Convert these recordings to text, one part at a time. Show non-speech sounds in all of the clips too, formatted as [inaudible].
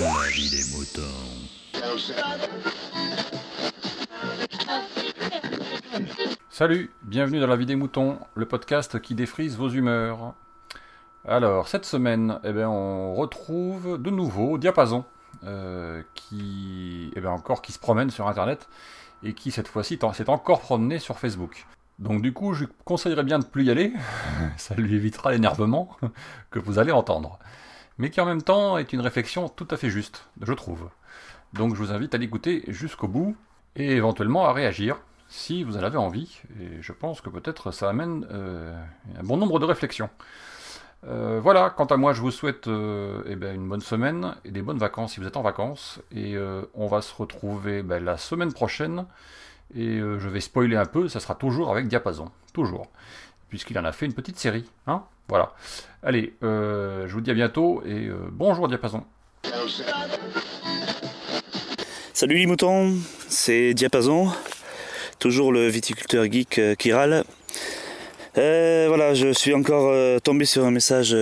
La vie des moutons. Salut, bienvenue dans la vie des moutons, le podcast qui défrise vos humeurs. Alors, cette semaine, eh ben, on retrouve de nouveau Diapason, euh, qui, eh ben, encore qui se promène sur Internet et qui cette fois-ci s'est encore promené sur Facebook. Donc du coup, je conseillerais bien de plus y aller, [laughs] ça lui évitera l'énervement que vous allez entendre. Mais qui en même temps est une réflexion tout à fait juste, je trouve. Donc je vous invite à l'écouter jusqu'au bout et éventuellement à réagir si vous en avez envie. Et je pense que peut-être ça amène euh, un bon nombre de réflexions. Euh, voilà, quant à moi, je vous souhaite euh, eh ben, une bonne semaine et des bonnes vacances si vous êtes en vacances. Et on va se retrouver ben, la semaine prochaine et je vais spoiler un peu, ça sera toujours avec Diapason. Toujours. Puisqu'il en a fait une petite série. Hein voilà. Allez, euh, je vous dis à bientôt et euh, bonjour Diapason. Salut les moutons, c'est Diapason, toujours le viticulteur geek qui râle. voilà, je suis encore tombé sur un message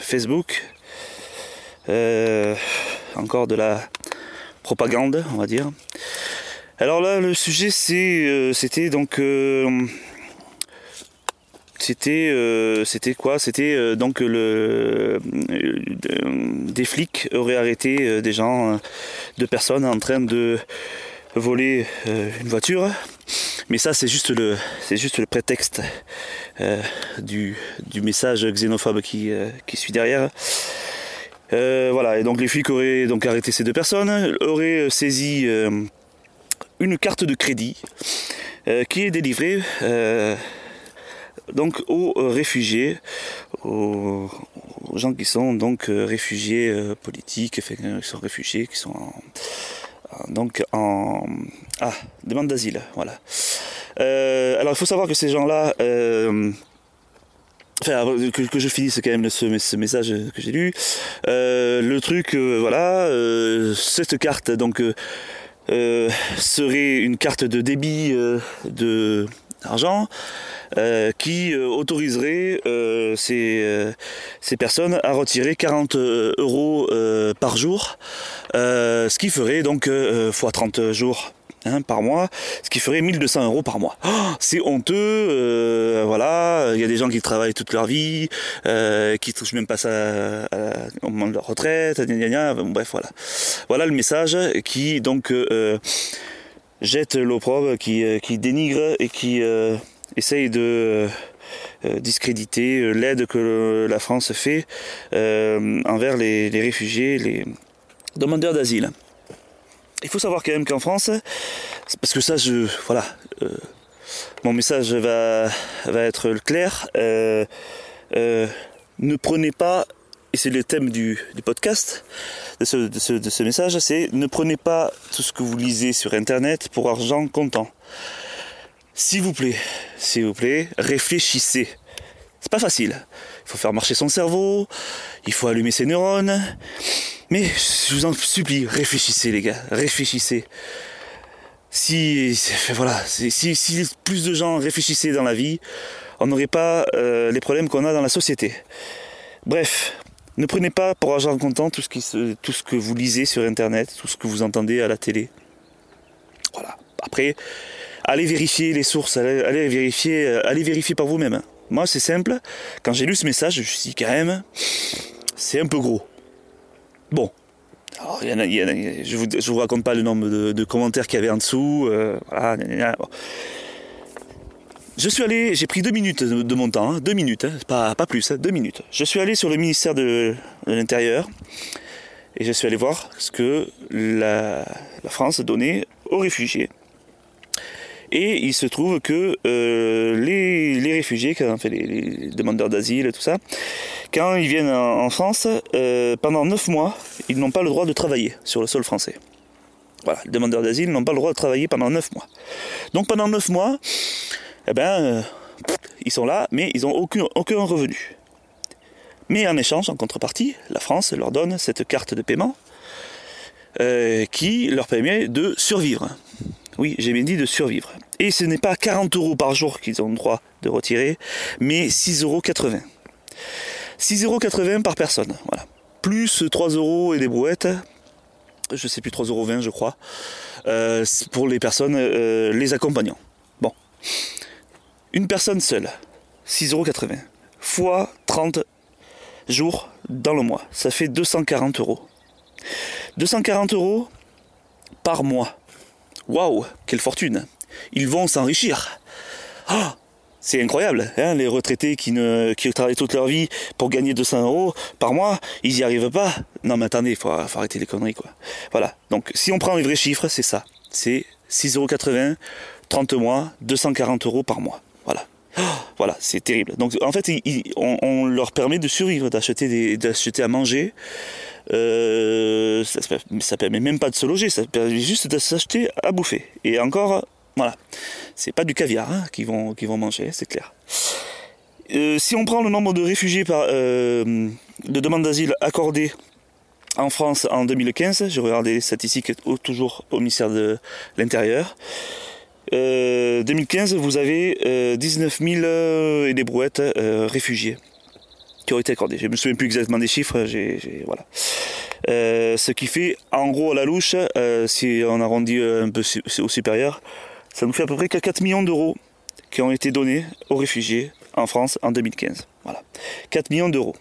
Facebook. encore de la propagande, on va dire. Alors là, le sujet, euh, c'était donc, euh, c'était, euh, c'était quoi? C'était donc le, des flics auraient arrêté des gens, deux personnes en train de voler une voiture. Mais ça, c'est juste le, prétexte du, message xénophobe qui, suit derrière. voilà, et donc les flics auraient donc arrêté ces deux personnes, auraient saisi une carte de crédit euh, qui est délivrée euh, donc aux réfugiés, aux, gens qui sont donc euh, réfugiés politiques, qui sont réfugiés, qui sont donc en ah, demande d'asile, voilà. alors il faut savoir que ces gens-là Enfin, que, je finisse quand même ce, message que j'ai lu. le truc, voilà, cette carte, donc euh, serait une carte de débit euh, de argent euh, qui autoriserait ces, ces, personnes à retirer 40 euros par jour, ce qui ferait donc fois 30 jours Hein, par mois, ce qui ferait 1200 euros par mois. Oh, c'est honteux, euh, voilà, il y a des gens qui travaillent toute leur vie, euh, qui touchent même pas ça au moment de leur retraite, bref, voilà. Voilà le message qui donc euh, jette l'opprobre, qui, qui dénigre et qui essaye de discréditer l'aide que la France fait envers les réfugiés, les demandeurs d'asile. Il faut savoir quand même qu'en France, parce que ça, je, voilà, euh, mon message va, va être clair. Euh, euh, ne prenez pas, et c'est le thème du, podcast de ce, message, c'est ne prenez pas tout ce que vous lisez sur Internet pour argent comptant. S'il vous plaît, s'il vous plaît, réfléchissez. C'est pas facile. Il faut faire marcher son cerveau, il faut allumer ses neurones. Mais je vous en supplie, réfléchissez les gars, réfléchissez. Si, voilà, si, plus de gens réfléchissaient dans la vie, on n'aurait pas euh, les problèmes qu'on a dans la société. Bref, ne prenez pas pour argent comptant tout ce, que vous lisez sur Internet, tout ce que vous entendez à la télé. Voilà. Après, allez vérifier les sources, allez, vérifier, euh, allez vérifier par vous-même. Moi, c'est simple. Quand j'ai lu ce message, je me suis dit quand même, c'est un peu gros. Bon. je ne vous, raconte pas le nombre de, commentaires qu'il y avait en dessous. Euh, je suis allé, j'ai pris deux minutes de, mon temps, hein, deux minutes, hein, pas, pas, plus, hein, deux minutes. Je suis allé sur le ministère de, l'Intérieur et je suis allé voir ce que la, France donnait aux réfugiés et il se trouve que euh, les, réfugiés, fait les, demandeurs d'asile tout ça, quand ils viennent en, France, euh, pendant 9 mois, ils n'ont pas le droit de travailler sur le sol français. Voilà, les demandeurs d'asile n'ont pas le droit de travailler pendant 9 mois. Donc pendant 9 mois, eh ben, euh, ils sont là, mais ils n'ont aucun, revenu. Mais en échange, en contrepartie, la France leur donne cette carte de paiement qui leur permet de survivre. Oui, j'ai bien dit de survivre. Et ce n'est pas 40 euros par jour qu'ils ont le droit de retirer, mais 6,80 euros. 6,80 euros par personne, voilà. plus 3 euros et des brouettes. Je sais plus 3,20 euros je crois. euh, pour les personnes euh, les accompagnant. Bon. Une personne seule, 6,80 euros. Fois 30 jours dans le mois. Ça fait 240 euros. 240 euros par mois. Waouh, quelle fortune. Ils vont s'enrichir. Ah, c'est incroyable, hein, les retraités qui, ne, travaillent toute leur vie pour gagner 200 euros par mois, ils n'y arrivent pas. Non mais attendez, il faut, arrêter les conneries. Voilà, donc si on prend les vrais chiffres, c'est ça. C'est 6,80 euros, 30 mois, 240 euros par mois. Voilà. [gasps] Voilà, c'est terrible. Donc en fait, on, leur permet de survivre, d'acheter à manger. Euh, ça, ça permet même pas de se loger, ça permet juste de s'acheter à bouffer. Et encore, voilà, c'est pas du caviar hein, qu'ils vont, manger, c'est clair. Euh, si on prend le nombre de réfugiés par, euh, de demandes d'asile accordées en France en 2015, j'ai regardé les statistiques toujours au ministère de l'Intérieur. Euh, 2015, vous avez euh, 19 000 euh, et des brouettes euh, réfugiés qui ont été accordés. Je me souviens plus exactement des chiffres, voilà. Euh, ce qui fait, en gros, à la louche, euh, si on arrondit un peu au supérieur, ça nous fait à peu près 4 millions d'euros qui ont été donnés aux réfugiés en France en 2015. Voilà. 4 millions d'euros.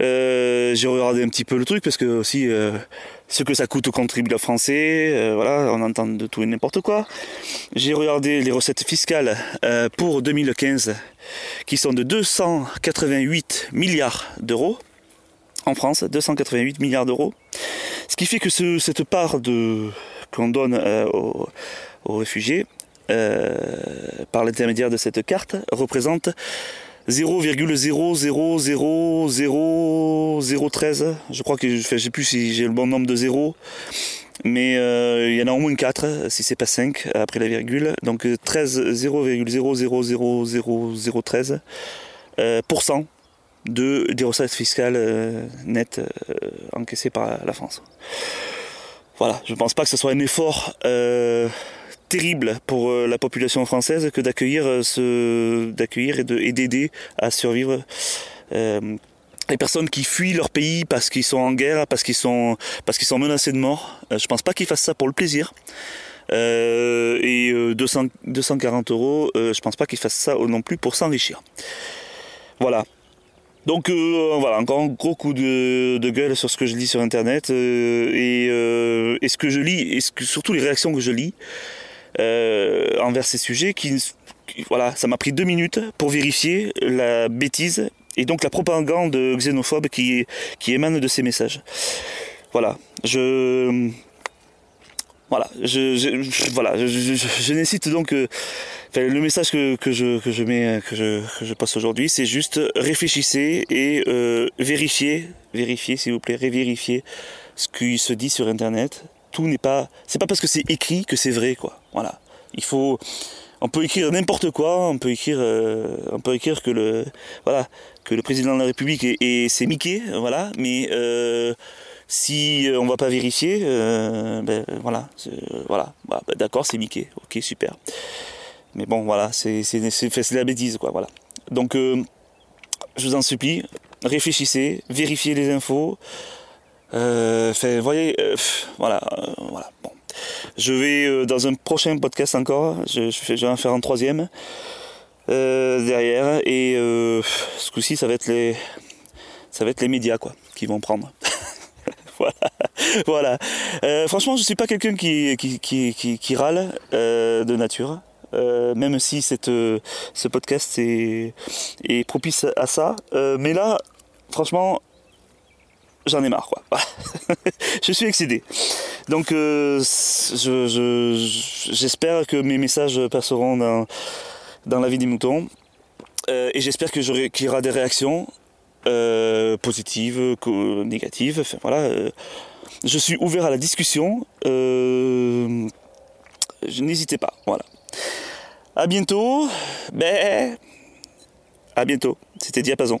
Euh, j'ai regardé un petit peu le truc parce que aussi euh, ce que ça coûte aux contribuables français, euh, voilà, on entend de tout et n'importe quoi. J'ai regardé les recettes fiscales pour 2015 qui sont de 288 milliards d'euros en France, 288 milliards d'euros. Ce qui fait que ce- cette part qu'on donne aux, réfugiés par l'intermédiaire de cette carte représente 0,0000013. Je crois que je sais plus si j'ai le bon nombre de zéros, mais euh, il y en a au moins 4 si c'est pas 5 après la virgule. Donc euh, 13 0,0000013 euh, de des recettes fiscales euh, nettes euh, encaissées par la France. Voilà, je pense pas que ce soit un effort terrible pour euh, la population française que d'accueillir euh, ce d'accueillir et de- et d'aider à survivre euh, les personnes qui fuient leur pays parce qu'ils sont en guerre, parce qu'ils sont parce qu'ils sont menacés de mort. Je pense pas qu'ils fassent ça pour le plaisir. Et euh, 200, 240 euros, euh, je pense pas qu'ils fassent ça non plus pour s'enrichir. Voilà. Donc voilà, encore un gros coup de, gueule sur ce que je lis sur internet et, ce que je lis, et surtout les réactions que je lis euh, envers ces sujets voilà, ça m'a pris deux minutes pour vérifier la bêtise et donc la propagande xénophobe qui, émane de ces messages. Voilà, je voilà, je, voilà, je, donc euh, le message que, je mets que je, que je passe aujourd'hui, c'est juste réfléchissez et euh, vérifiez, vérifiez s'il vous plaît, révérifiez ce qui se dit sur internet. Tout n'est pas, c'est pas parce que c'est écrit que c'est vrai quoi. Voilà, il faut, on peut écrire n'importe quoi, on peut écrire, euh, on peut écrire que le, voilà, que le président de la République est, est- c'est Mickey, voilà, mais euh, si euh, on va pas vérifier, ben voilà, voilà, Bah, bah, d'accord, c'est Mickey, ok, super. Mais bon, voilà, c'est la bêtise, quoi, voilà. Donc, je vous en supplie, réfléchissez, vérifiez les infos. Fait, voyez, voilà, voilà. Bon, je vais euh, dans un prochain podcast encore. Je, vais en faire un troisième euh, derrière, et euh, ce coup-ci, ça va être les, ça va être les médias, quoi, qui vont prendre. [laughs] voilà, voilà. Franchement, je suis pas quelqu'un qui, râle de nature. Même si ce podcast est, propice à ça. Mais là, franchement, j'en ai marre. Quoi. [laughs] Je suis excédé. Donc, euh, je- je- j'espère que mes messages passeront dans, dans la vie des moutons. Euh, et j'espère qu'il y aura des réactions euh, positives, négatives. Voilà. je suis ouvert à la discussion. N'hésitez pas. Voilà. À bientôt. Ben, à bientôt. C'était Diapason.